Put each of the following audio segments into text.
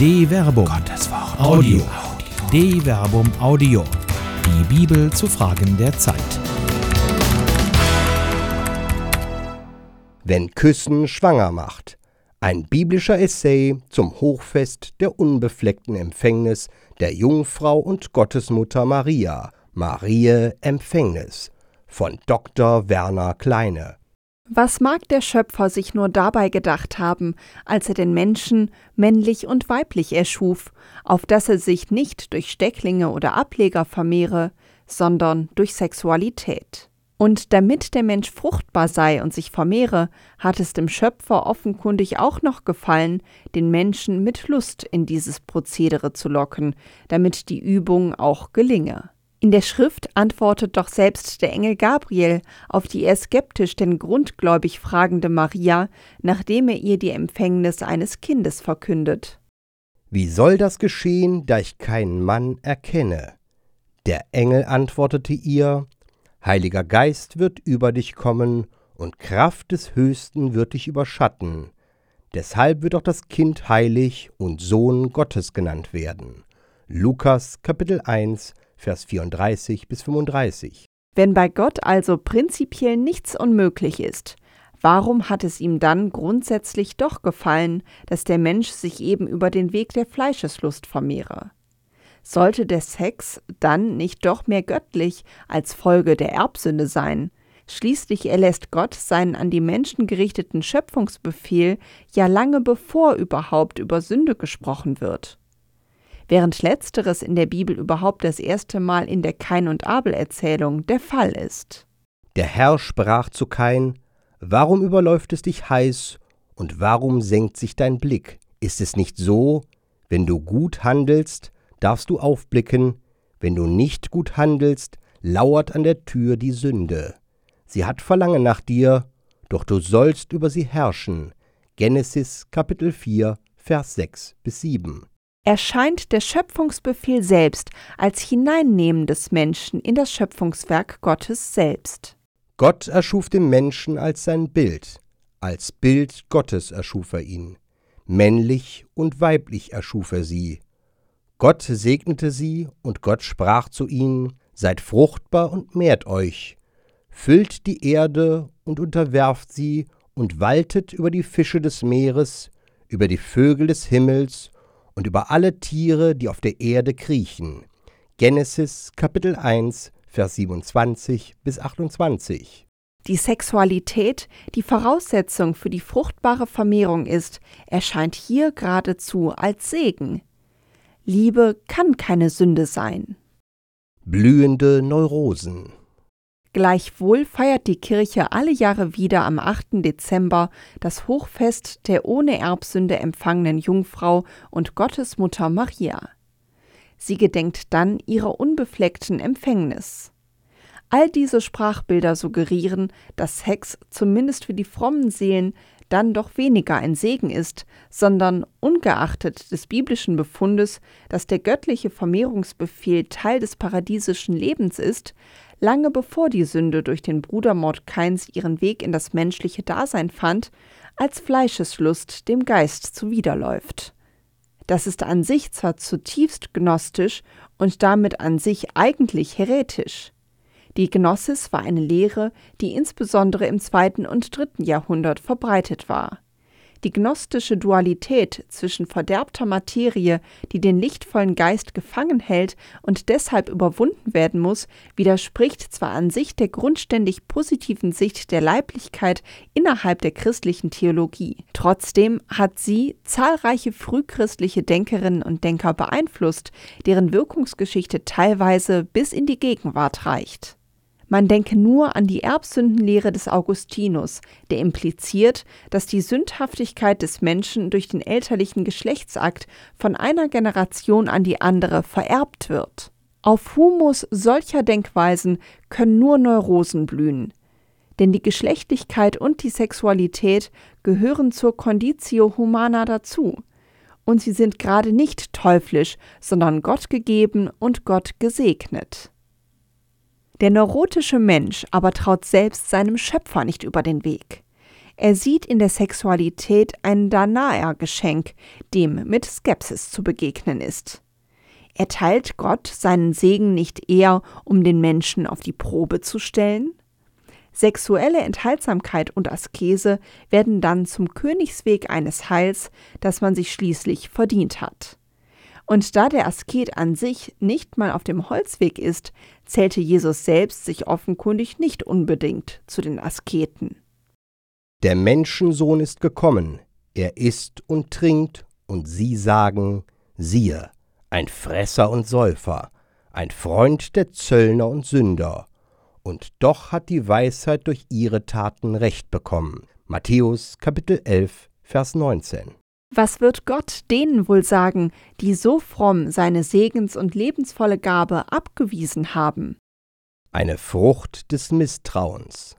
De Verbum. Gottes Wort. Audio. De Verbum Audio. Die Bibel zu Fragen der Zeit. Wenn Küssen schwanger macht. Ein biblischer Essay zum Hochfest der unbefleckten Empfängnis der Jungfrau und Gottesmutter Maria, Marie Empfängnis, von Dr. Werner Kleine. Was mag der Schöpfer sich nur dabei gedacht haben, als er den Menschen männlich und weiblich erschuf, auf dass er sich nicht durch Stecklinge oder Ableger vermehre, sondern durch Sexualität. Und damit der Mensch fruchtbar sei und sich vermehre, hat es dem Schöpfer offenkundig auch noch gefallen, den Menschen mit Lust in dieses Prozedere zu locken, damit die Übung auch gelinge. In der Schrift antwortet doch selbst der Engel Gabriel auf die eher skeptisch denn grundgläubig fragende Maria, nachdem er ihr die Empfängnis eines Kindes verkündet. Wie soll das geschehen, da ich keinen Mann erkenne? Der Engel antwortete ihr, Heiliger Geist wird über dich kommen, und Kraft des Höchsten wird dich überschatten. Deshalb wird auch das Kind heilig und Sohn Gottes genannt werden. Lukas Kapitel 1 Vers 34 bis 35. Wenn bei Gott also prinzipiell nichts unmöglich ist, warum hat es ihm dann grundsätzlich doch gefallen, dass der Mensch sich eben über den Weg der Fleischeslust vermehre? Sollte der Sex dann nicht doch mehr göttlich als Folge der Erbsünde sein? Schließlich erlässt Gott seinen an die Menschen gerichteten Schöpfungsbefehl ja lange bevor überhaupt über Sünde gesprochen wird während letzteres in der Bibel überhaupt das erste Mal in der Kain- und Abel-Erzählung der Fall ist. Der Herr sprach zu Kain, Warum überläuft es dich heiß und warum senkt sich dein Blick? Ist es nicht so, wenn du gut handelst, darfst du aufblicken, wenn du nicht gut handelst, lauert an der Tür die Sünde. Sie hat Verlangen nach dir, doch du sollst über sie herrschen. Genesis Kapitel 4, Vers 6 bis 7 erscheint der Schöpfungsbefehl selbst als Hineinnehmen des Menschen in das Schöpfungswerk Gottes selbst. Gott erschuf den Menschen als sein Bild, als Bild Gottes erschuf er ihn, männlich und weiblich erschuf er sie. Gott segnete sie, und Gott sprach zu ihnen, Seid fruchtbar und mehrt euch, füllt die Erde und unterwerft sie und waltet über die Fische des Meeres, über die Vögel des Himmels und über alle Tiere, die auf der Erde kriechen. Genesis Kapitel 1, Vers 27 bis 28. Die Sexualität, die Voraussetzung für die fruchtbare Vermehrung ist, erscheint hier geradezu als Segen. Liebe kann keine Sünde sein. Blühende Neurosen. Gleichwohl feiert die Kirche alle Jahre wieder am 8. Dezember das Hochfest der ohne Erbsünde empfangenen Jungfrau und Gottesmutter Maria. Sie gedenkt dann ihrer unbefleckten Empfängnis. All diese Sprachbilder suggerieren, dass Sex zumindest für die frommen Seelen dann doch weniger ein Segen ist, sondern ungeachtet des biblischen Befundes, dass der göttliche Vermehrungsbefehl Teil des paradiesischen Lebens ist, lange bevor die Sünde durch den Brudermord Kains ihren Weg in das menschliche Dasein fand, als Fleischeslust dem Geist zuwiderläuft. Das ist an sich zwar zutiefst gnostisch und damit an sich eigentlich heretisch. Die Gnosis war eine Lehre, die insbesondere im zweiten und dritten Jahrhundert verbreitet war. Die gnostische Dualität zwischen verderbter Materie, die den lichtvollen Geist gefangen hält und deshalb überwunden werden muss, widerspricht zwar an sich der grundständig positiven Sicht der Leiblichkeit innerhalb der christlichen Theologie. Trotzdem hat sie zahlreiche frühchristliche Denkerinnen und Denker beeinflusst, deren Wirkungsgeschichte teilweise bis in die Gegenwart reicht. Man denke nur an die Erbsündenlehre des Augustinus, der impliziert, dass die Sündhaftigkeit des Menschen durch den elterlichen Geschlechtsakt von einer Generation an die andere vererbt wird. Auf Humus solcher Denkweisen können nur Neurosen blühen. Denn die Geschlechtlichkeit und die Sexualität gehören zur Conditio Humana dazu. Und sie sind gerade nicht teuflisch, sondern Gott gegeben und Gott gesegnet. Der neurotische Mensch aber traut selbst seinem Schöpfer nicht über den Weg. Er sieht in der Sexualität ein Danaer-Geschenk, dem mit Skepsis zu begegnen ist. Er teilt Gott seinen Segen nicht eher, um den Menschen auf die Probe zu stellen? Sexuelle Enthaltsamkeit und Askese werden dann zum Königsweg eines Heils, das man sich schließlich verdient hat. Und da der Asket an sich nicht mal auf dem Holzweg ist, zählte Jesus selbst sich offenkundig nicht unbedingt zu den Asketen. Der Menschensohn ist gekommen, er isst und trinkt, und sie sagen, siehe, ein Fresser und Säufer, ein Freund der Zöllner und Sünder, und doch hat die Weisheit durch ihre Taten Recht bekommen. Matthäus Kapitel 11, Vers 19. Was wird Gott denen wohl sagen, die so fromm seine segens- und lebensvolle Gabe abgewiesen haben? Eine Frucht des Misstrauens.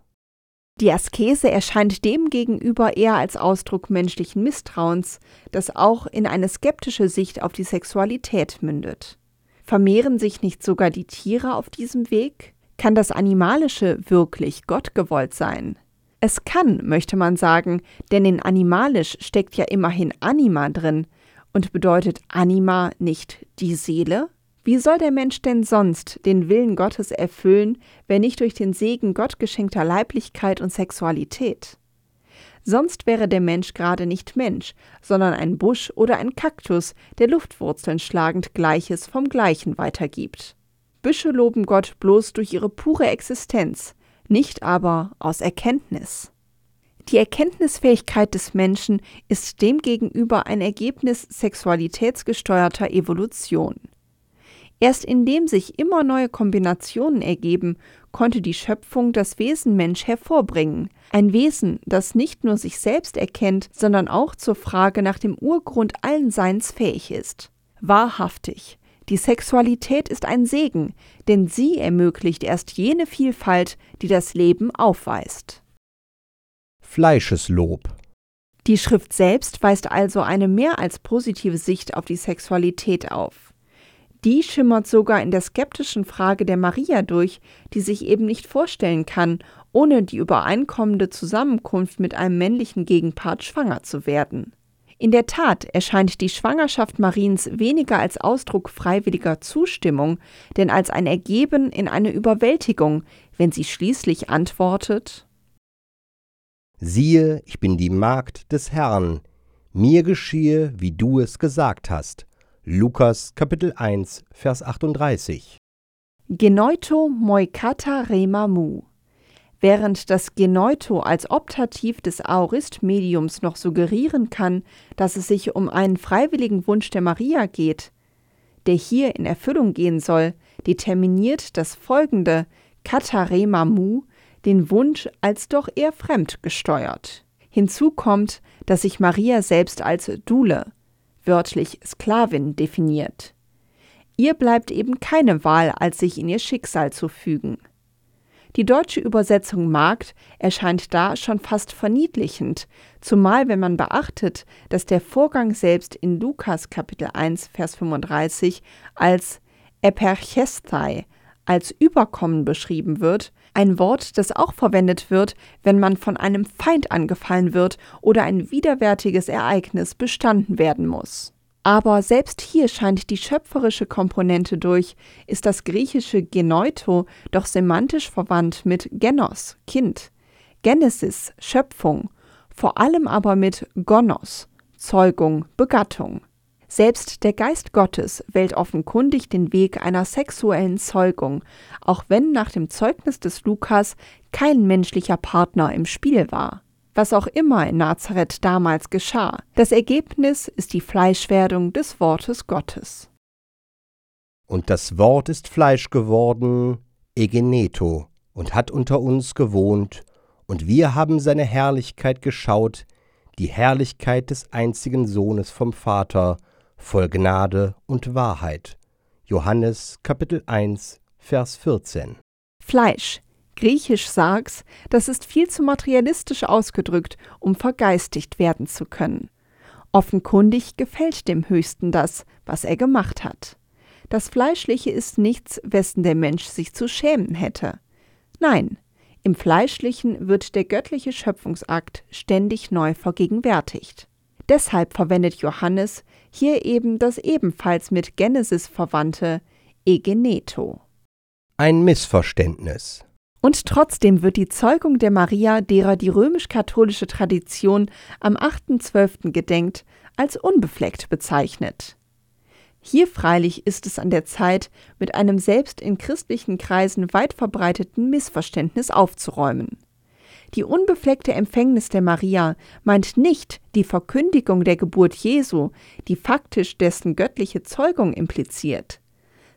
Die Askese erscheint demgegenüber eher als Ausdruck menschlichen Misstrauens, das auch in eine skeptische Sicht auf die Sexualität mündet. Vermehren sich nicht sogar die Tiere auf diesem Weg? Kann das Animalische wirklich Gott gewollt sein? Es kann, möchte man sagen, denn in animalisch steckt ja immerhin Anima drin. Und bedeutet Anima nicht die Seele? Wie soll der Mensch denn sonst den Willen Gottes erfüllen, wenn nicht durch den Segen Gott geschenkter Leiblichkeit und Sexualität? Sonst wäre der Mensch gerade nicht Mensch, sondern ein Busch oder ein Kaktus, der Luftwurzeln schlagend Gleiches vom Gleichen weitergibt. Büsche loben Gott bloß durch ihre pure Existenz, nicht aber aus Erkenntnis. Die Erkenntnisfähigkeit des Menschen ist demgegenüber ein Ergebnis sexualitätsgesteuerter Evolution. Erst indem sich immer neue Kombinationen ergeben, konnte die Schöpfung das Wesen Mensch hervorbringen, ein Wesen, das nicht nur sich selbst erkennt, sondern auch zur Frage nach dem Urgrund allen Seins fähig ist. Wahrhaftig, die Sexualität ist ein Segen, denn sie ermöglicht erst jene Vielfalt, die das Leben aufweist. Fleischeslob. Die Schrift selbst weist also eine mehr als positive Sicht auf die Sexualität auf. Die schimmert sogar in der skeptischen Frage der Maria durch, die sich eben nicht vorstellen kann, ohne die übereinkommende Zusammenkunft mit einem männlichen Gegenpart schwanger zu werden. In der Tat erscheint die Schwangerschaft Mariens weniger als Ausdruck freiwilliger Zustimmung, denn als ein Ergeben in eine Überwältigung, wenn sie schließlich antwortet Siehe, ich bin die Magd des Herrn, mir geschehe, wie du es gesagt hast. Lukas Kapitel 1, Vers 38. Genoito moikata rema mu während das Geneuto als Optativ des Aorist-Mediums noch suggerieren kann, dass es sich um einen freiwilligen Wunsch der Maria geht, der hier in Erfüllung gehen soll, determiniert das folgende Katarema Mu den Wunsch als doch eher fremd gesteuert. Hinzu kommt, dass sich Maria selbst als Dule, wörtlich Sklavin, definiert. Ihr bleibt eben keine Wahl, als sich in ihr Schicksal zu fügen. Die deutsche Übersetzung Magd erscheint da schon fast verniedlichend, zumal wenn man beachtet, dass der Vorgang selbst in Lukas Kapitel 1 Vers 35 als eperchestai, als Überkommen beschrieben wird, ein Wort, das auch verwendet wird, wenn man von einem Feind angefallen wird oder ein widerwärtiges Ereignis bestanden werden muss. Aber selbst hier scheint die schöpferische Komponente durch, ist das griechische Genoito doch semantisch verwandt mit Genos, Kind, Genesis, Schöpfung, vor allem aber mit Gonos, Zeugung, Begattung. Selbst der Geist Gottes wählt offenkundig den Weg einer sexuellen Zeugung, auch wenn nach dem Zeugnis des Lukas kein menschlicher Partner im Spiel war was auch immer in Nazareth damals geschah. Das Ergebnis ist die Fleischwerdung des Wortes Gottes. Und das Wort ist Fleisch geworden, Egeneto, und hat unter uns gewohnt, und wir haben seine Herrlichkeit geschaut, die Herrlichkeit des einzigen Sohnes vom Vater, voll Gnade und Wahrheit. Johannes Kapitel 1, Vers 14. Fleisch, Griechisch Sarx, das ist viel zu materialistisch ausgedrückt, um vergeistigt werden zu können. Offenkundig gefällt dem Höchsten das, was er gemacht hat. Das Fleischliche ist nichts, wessen der Mensch sich zu schämen hätte. Nein, Im Fleischlichen wird der göttliche Schöpfungsakt ständig neu vergegenwärtigt. Deshalb verwendet Johannes hier eben das ebenfalls mit Genesis verwandte Egeneto. Ein Missverständnis. Und trotzdem wird die Zeugung der Maria, derer die römisch-katholische Tradition am 8.12. gedenkt, als unbefleckt bezeichnet. Hier freilich ist es an der Zeit, mit einem selbst in christlichen Kreisen weit verbreiteten Missverständnis aufzuräumen. Die unbefleckte Empfängnis der Maria meint nicht die Verkündigung der Geburt Jesu, die faktisch dessen göttliche Zeugung impliziert.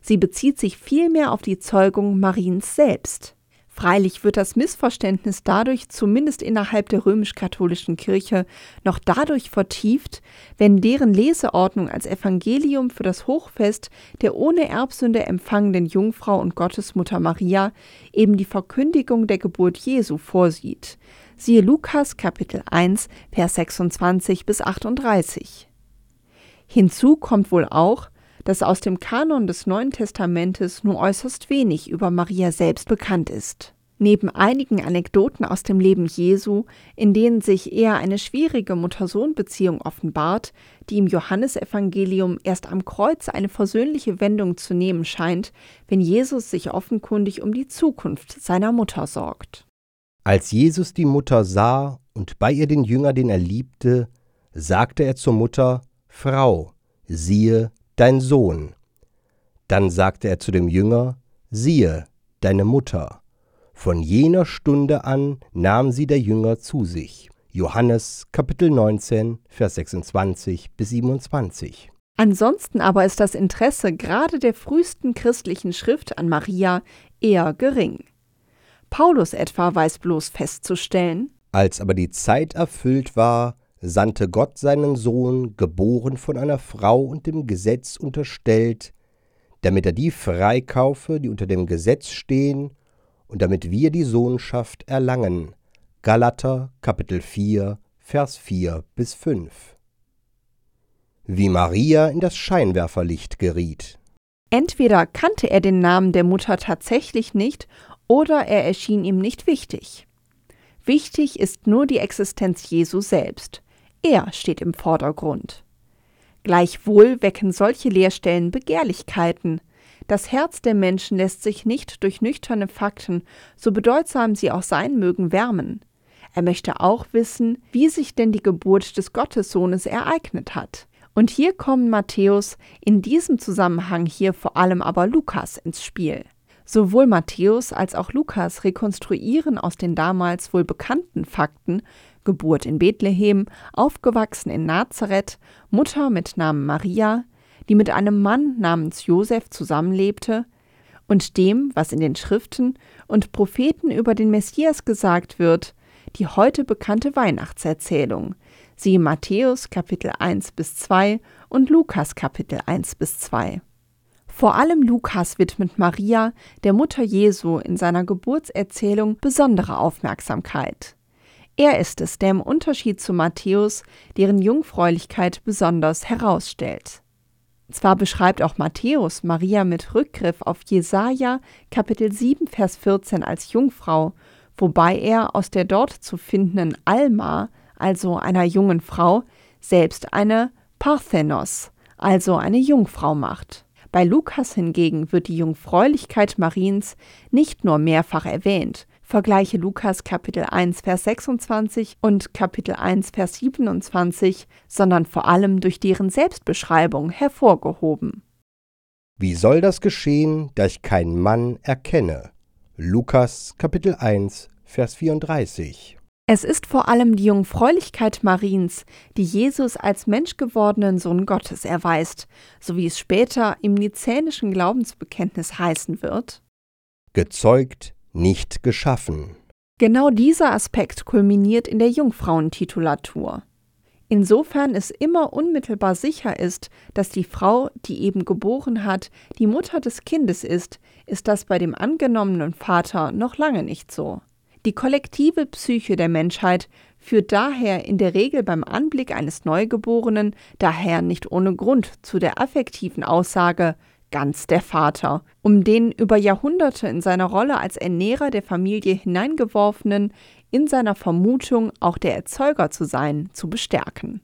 Sie bezieht sich vielmehr auf die Zeugung Mariens selbst. Freilich wird das Missverständnis dadurch zumindest innerhalb der römisch-katholischen Kirche noch dadurch vertieft, wenn deren Leseordnung als Evangelium für das Hochfest der ohne Erbsünde empfangenen Jungfrau und Gottesmutter Maria eben die Verkündigung der Geburt Jesu vorsieht. Siehe Lukas Kapitel 1, Vers 26 bis 38. Hinzu kommt wohl auch, dass aus dem Kanon des Neuen Testamentes nur äußerst wenig über Maria selbst bekannt ist. Neben einigen Anekdoten aus dem Leben Jesu, in denen sich eher eine schwierige Mutter-Sohn-Beziehung offenbart, die im Johannesevangelium erst am Kreuz eine versöhnliche Wendung zu nehmen scheint, wenn Jesus sich offenkundig um die Zukunft seiner Mutter sorgt. Als Jesus die Mutter sah und bei ihr den Jünger, den er liebte, sagte er zur Mutter, Frau, siehe dein Sohn. Dann sagte er zu dem Jünger, siehe, deine Mutter. Von jener Stunde an nahm sie der Jünger zu sich. Johannes Kapitel 19, Vers 26 bis 27. Ansonsten aber ist das Interesse gerade der frühesten christlichen Schrift an Maria eher gering. Paulus etwa weiß bloß festzustellen, als aber die Zeit erfüllt war, sandte Gott seinen Sohn, geboren von einer Frau und dem Gesetz unterstellt, damit er die freikaufe, die unter dem Gesetz stehen, und damit wir die Sohnschaft erlangen. Galater Kapitel 4, Vers 4 bis 5. Wie Maria in das Scheinwerferlicht geriet. Entweder kannte er den Namen der Mutter tatsächlich nicht, oder er erschien ihm nicht wichtig. Wichtig ist nur die Existenz Jesu selbst. Er steht im Vordergrund. Gleichwohl wecken solche Lehrstellen Begehrlichkeiten. Das Herz der Menschen lässt sich nicht durch nüchterne Fakten, so bedeutsam sie auch sein mögen, wärmen. Er möchte auch wissen, wie sich denn die Geburt des Gottessohnes ereignet hat. Und hier kommen Matthäus, in diesem Zusammenhang hier vor allem aber Lukas ins Spiel. Sowohl Matthäus als auch Lukas rekonstruieren aus den damals wohl bekannten Fakten Geburt in Bethlehem, aufgewachsen in Nazareth, Mutter mit Namen Maria, die mit einem Mann namens Josef zusammenlebte, und dem, was in den Schriften und Propheten über den Messias gesagt wird, die heute bekannte Weihnachtserzählung, siehe Matthäus Kapitel 1 bis 2 und Lukas Kapitel 1 bis 2. Vor allem Lukas widmet Maria, der Mutter Jesu, in seiner Geburtserzählung besondere Aufmerksamkeit. Er ist es, der im Unterschied zu Matthäus deren Jungfräulichkeit besonders herausstellt. Zwar beschreibt auch Matthäus Maria mit Rückgriff auf Jesaja Kapitel 7 Vers 14 als Jungfrau, wobei er aus der dort zu findenden Alma, also einer jungen Frau, selbst eine Parthenos, also eine Jungfrau macht. Bei Lukas hingegen wird die Jungfräulichkeit Mariens nicht nur mehrfach erwähnt, Vergleiche Lukas Kapitel 1 Vers 26 und Kapitel 1 Vers 27, sondern vor allem durch deren Selbstbeschreibung hervorgehoben. Wie soll das geschehen, da ich keinen Mann erkenne? Lukas Kapitel 1 Vers 34. Es ist vor allem die Jungfräulichkeit Mariens, die Jesus als menschgewordenen Sohn Gottes erweist, so wie es später im nizänischen Glaubensbekenntnis heißen wird. Gezeugt nicht geschaffen. Genau dieser Aspekt kulminiert in der Jungfrauentitulatur. Insofern es immer unmittelbar sicher ist, dass die Frau, die eben geboren hat, die Mutter des Kindes ist, ist das bei dem angenommenen Vater noch lange nicht so. Die kollektive Psyche der Menschheit führt daher in der Regel beim Anblick eines Neugeborenen daher nicht ohne Grund zu der affektiven Aussage ganz der Vater, um den über Jahrhunderte in seiner Rolle als Ernährer der Familie hineingeworfenen, in seiner Vermutung auch der Erzeuger zu sein, zu bestärken.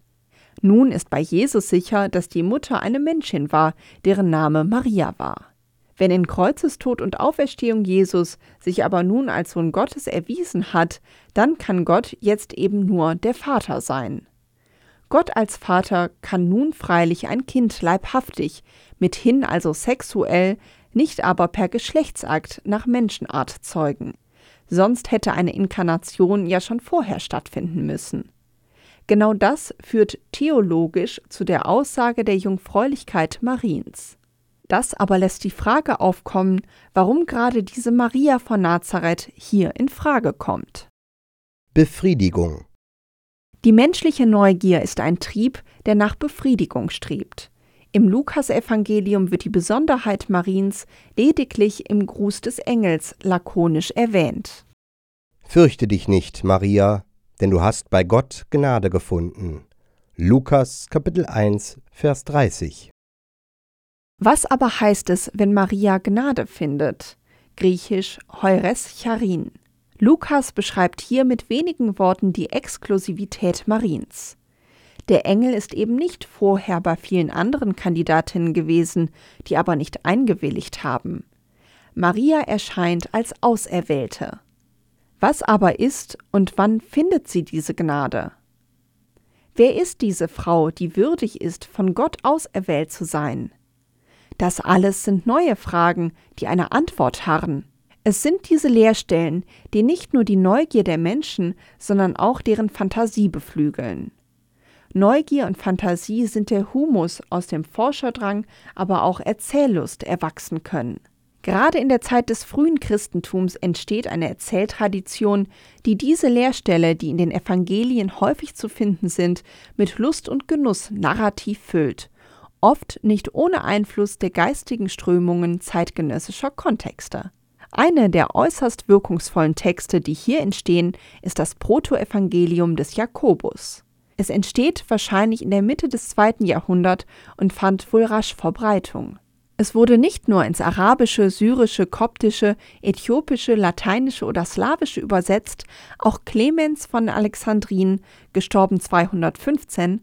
Nun ist bei Jesus sicher, dass die Mutter eine Menschin war, deren Name Maria war. Wenn in Kreuzestod und Auferstehung Jesus sich aber nun als Sohn Gottes erwiesen hat, dann kann Gott jetzt eben nur der Vater sein. Gott als Vater kann nun freilich ein Kind leibhaftig, mithin also sexuell, nicht aber per Geschlechtsakt nach Menschenart zeugen. Sonst hätte eine Inkarnation ja schon vorher stattfinden müssen. Genau das führt theologisch zu der Aussage der Jungfräulichkeit Mariens. Das aber lässt die Frage aufkommen, warum gerade diese Maria von Nazareth hier in Frage kommt. Befriedigung. Die menschliche Neugier ist ein Trieb, der nach Befriedigung strebt. Im Lukasevangelium wird die Besonderheit Mariens lediglich im Gruß des Engels lakonisch erwähnt. Fürchte dich nicht, Maria, denn du hast bei Gott Gnade gefunden. Lukas Kapitel 1, Vers 30. Was aber heißt es, wenn Maria Gnade findet? Griechisch Heures Charin. Lukas beschreibt hier mit wenigen Worten die Exklusivität Mariens. Der Engel ist eben nicht vorher bei vielen anderen Kandidatinnen gewesen, die aber nicht eingewilligt haben. Maria erscheint als Auserwählte. Was aber ist und wann findet sie diese Gnade? Wer ist diese Frau, die würdig ist, von Gott auserwählt zu sein? Das alles sind neue Fragen, die eine Antwort harren. Es sind diese Leerstellen, die nicht nur die Neugier der Menschen, sondern auch deren Fantasie beflügeln. Neugier und Fantasie sind der Humus, aus dem Forscherdrang, aber auch Erzähllust erwachsen können. Gerade in der Zeit des frühen Christentums entsteht eine Erzähltradition, die diese Leerstelle, die in den Evangelien häufig zu finden sind, mit Lust und Genuss narrativ füllt oft nicht ohne Einfluss der geistigen Strömungen zeitgenössischer Kontexte. Eine der äußerst wirkungsvollen Texte, die hier entstehen, ist das Protoevangelium des Jakobus. Es entsteht wahrscheinlich in der Mitte des zweiten Jahrhunderts und fand wohl rasch Verbreitung. Es wurde nicht nur ins Arabische, Syrische, Koptische, Äthiopische, Lateinische oder Slawische übersetzt, auch Clemens von Alexandrin, gestorben 215,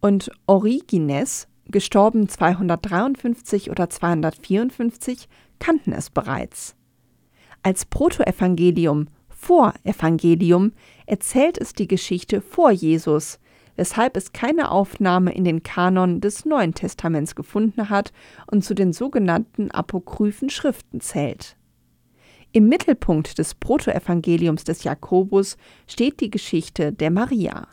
und Origenes, gestorben 253 oder 254, kannten es bereits. Als Protoevangelium, Vorevangelium, erzählt es die Geschichte vor Jesus, weshalb es keine Aufnahme in den Kanon des Neuen Testaments gefunden hat und zu den sogenannten apokryphen Schriften zählt. Im Mittelpunkt des Protoevangeliums des Jakobus steht die Geschichte der Maria.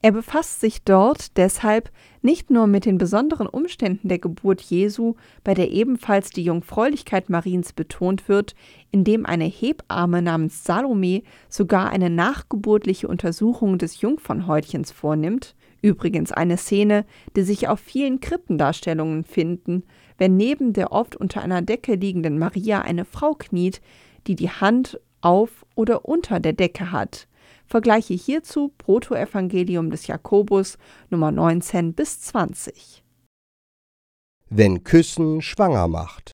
Er befasst sich dort deshalb nicht nur mit den besonderen Umständen der Geburt Jesu, bei der ebenfalls die Jungfräulichkeit Mariens betont wird, indem eine Hebamme namens Salome sogar eine nachgeburtliche Untersuchung des Jungfernhäutchens vornimmt, übrigens eine Szene, die sich auf vielen Krippendarstellungen finden, wenn neben der oft unter einer Decke liegenden Maria eine Frau kniet, die die Hand auf oder unter der Decke hat, Vergleiche hierzu Protoevangelium des Jakobus Nummer 19 bis 20. Wenn Küssen schwanger macht.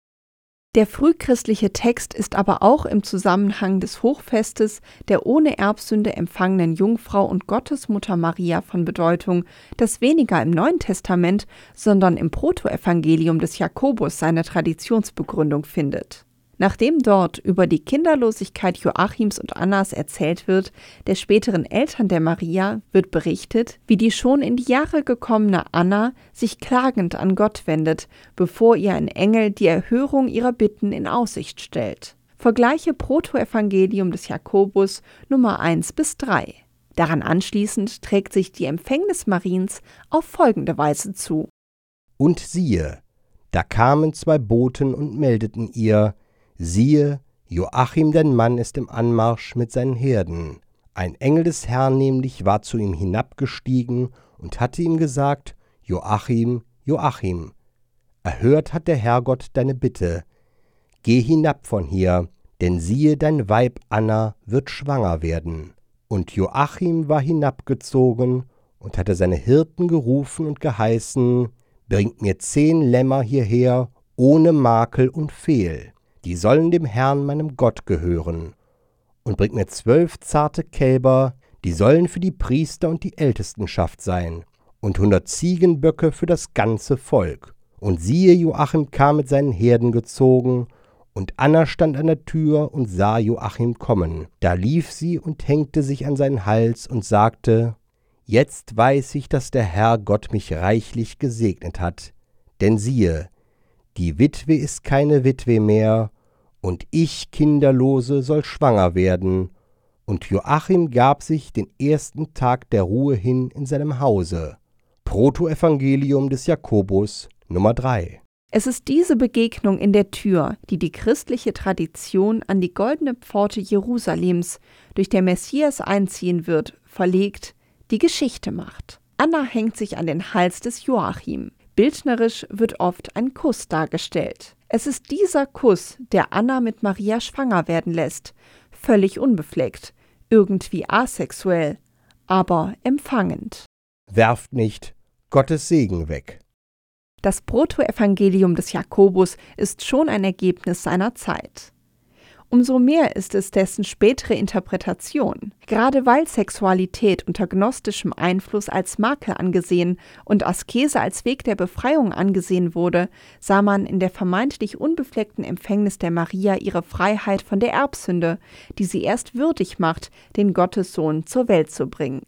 Der frühchristliche Text ist aber auch im Zusammenhang des Hochfestes der ohne Erbsünde empfangenen Jungfrau und Gottesmutter Maria von Bedeutung, das weniger im Neuen Testament, sondern im Protoevangelium des Jakobus seine Traditionsbegründung findet. Nachdem dort über die Kinderlosigkeit Joachims und Annas erzählt wird, der späteren Eltern der Maria, wird berichtet, wie die schon in die Jahre gekommene Anna sich klagend an Gott wendet, bevor ihr ein Engel die Erhörung ihrer Bitten in Aussicht stellt. Vergleiche Protoevangelium des Jakobus Nummer 1 bis 3. Daran anschließend trägt sich die Empfängnis Mariens auf folgende Weise zu. Und siehe, da kamen zwei Boten und meldeten ihr, siehe, Joachim dein Mann ist im Anmarsch mit seinen Herden. Ein Engel des Herrn nämlich war zu ihm hinabgestiegen und hatte ihm gesagt, Joachim, Joachim, erhört hat der Herrgott deine Bitte. Geh hinab von hier, denn siehe, dein Weib Anna wird schwanger werden. Und Joachim war hinabgezogen und hatte seine Hirten gerufen und geheißen, Bringt mir zehn Lämmer hierher ohne Makel und Fehl. Die sollen dem Herrn meinem Gott gehören. Und bringt mir zwölf zarte Kälber, die sollen für die Priester und die Ältestenschaft sein, und hundert Ziegenböcke für das ganze Volk. Und siehe, Joachim kam mit seinen Herden gezogen, und Anna stand an der Tür und sah Joachim kommen. Da lief sie und hängte sich an seinen Hals und sagte, Jetzt weiß ich, dass der Herr Gott mich reichlich gesegnet hat. Denn siehe, die Witwe ist keine Witwe mehr, und ich, Kinderlose, soll schwanger werden. Und Joachim gab sich den ersten Tag der Ruhe hin in seinem Hause. Protoevangelium des Jakobus Nummer 3 es ist diese Begegnung in der Tür, die die christliche Tradition an die goldene Pforte Jerusalems, durch der Messias einziehen wird, verlegt, die Geschichte macht. Anna hängt sich an den Hals des Joachim. Bildnerisch wird oft ein Kuss dargestellt. Es ist dieser Kuss, der Anna mit Maria schwanger werden lässt, völlig unbefleckt, irgendwie asexuell, aber empfangend. Werft nicht Gottes Segen weg. Das Protoevangelium des Jakobus ist schon ein Ergebnis seiner Zeit. Umso mehr ist es dessen spätere Interpretation. Gerade weil Sexualität unter gnostischem Einfluss als Makel angesehen und Askese als Weg der Befreiung angesehen wurde, sah man in der vermeintlich unbefleckten Empfängnis der Maria ihre Freiheit von der Erbsünde, die sie erst würdig macht, den Gottessohn zur Welt zu bringen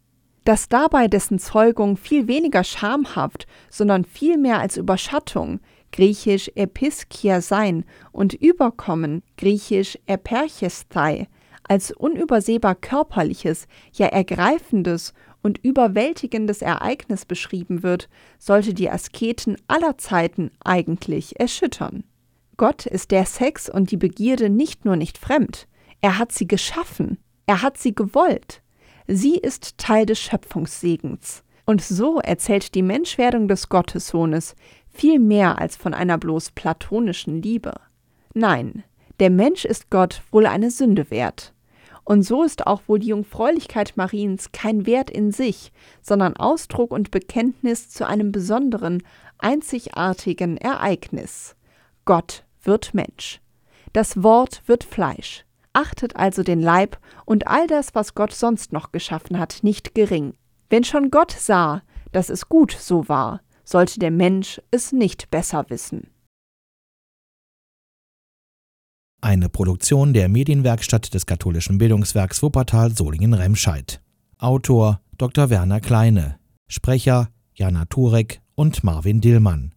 dass dabei dessen Zeugung viel weniger schamhaft, sondern vielmehr als Überschattung, griechisch episkia sein und Überkommen, griechisch eperchesthai, als unübersehbar körperliches, ja ergreifendes und überwältigendes Ereignis beschrieben wird, sollte die Asketen aller Zeiten eigentlich erschüttern. Gott ist der Sex und die Begierde nicht nur nicht fremd, er hat sie geschaffen, er hat sie gewollt. Sie ist Teil des Schöpfungssegens. Und so erzählt die Menschwerdung des Gottessohnes viel mehr als von einer bloß platonischen Liebe. Nein, der Mensch ist Gott wohl eine Sünde wert. Und so ist auch wohl die Jungfräulichkeit Mariens kein Wert in sich, sondern Ausdruck und Bekenntnis zu einem besonderen, einzigartigen Ereignis. Gott wird Mensch. Das Wort wird Fleisch achtet also den Leib und all das, was Gott sonst noch geschaffen hat, nicht gering. Wenn schon Gott sah, dass es gut so war, sollte der Mensch es nicht besser wissen. Eine Produktion der Medienwerkstatt des katholischen Bildungswerks Wuppertal Solingen-Remscheid. Autor Dr. Werner Kleine. Sprecher Jana Turek und Marvin Dillmann.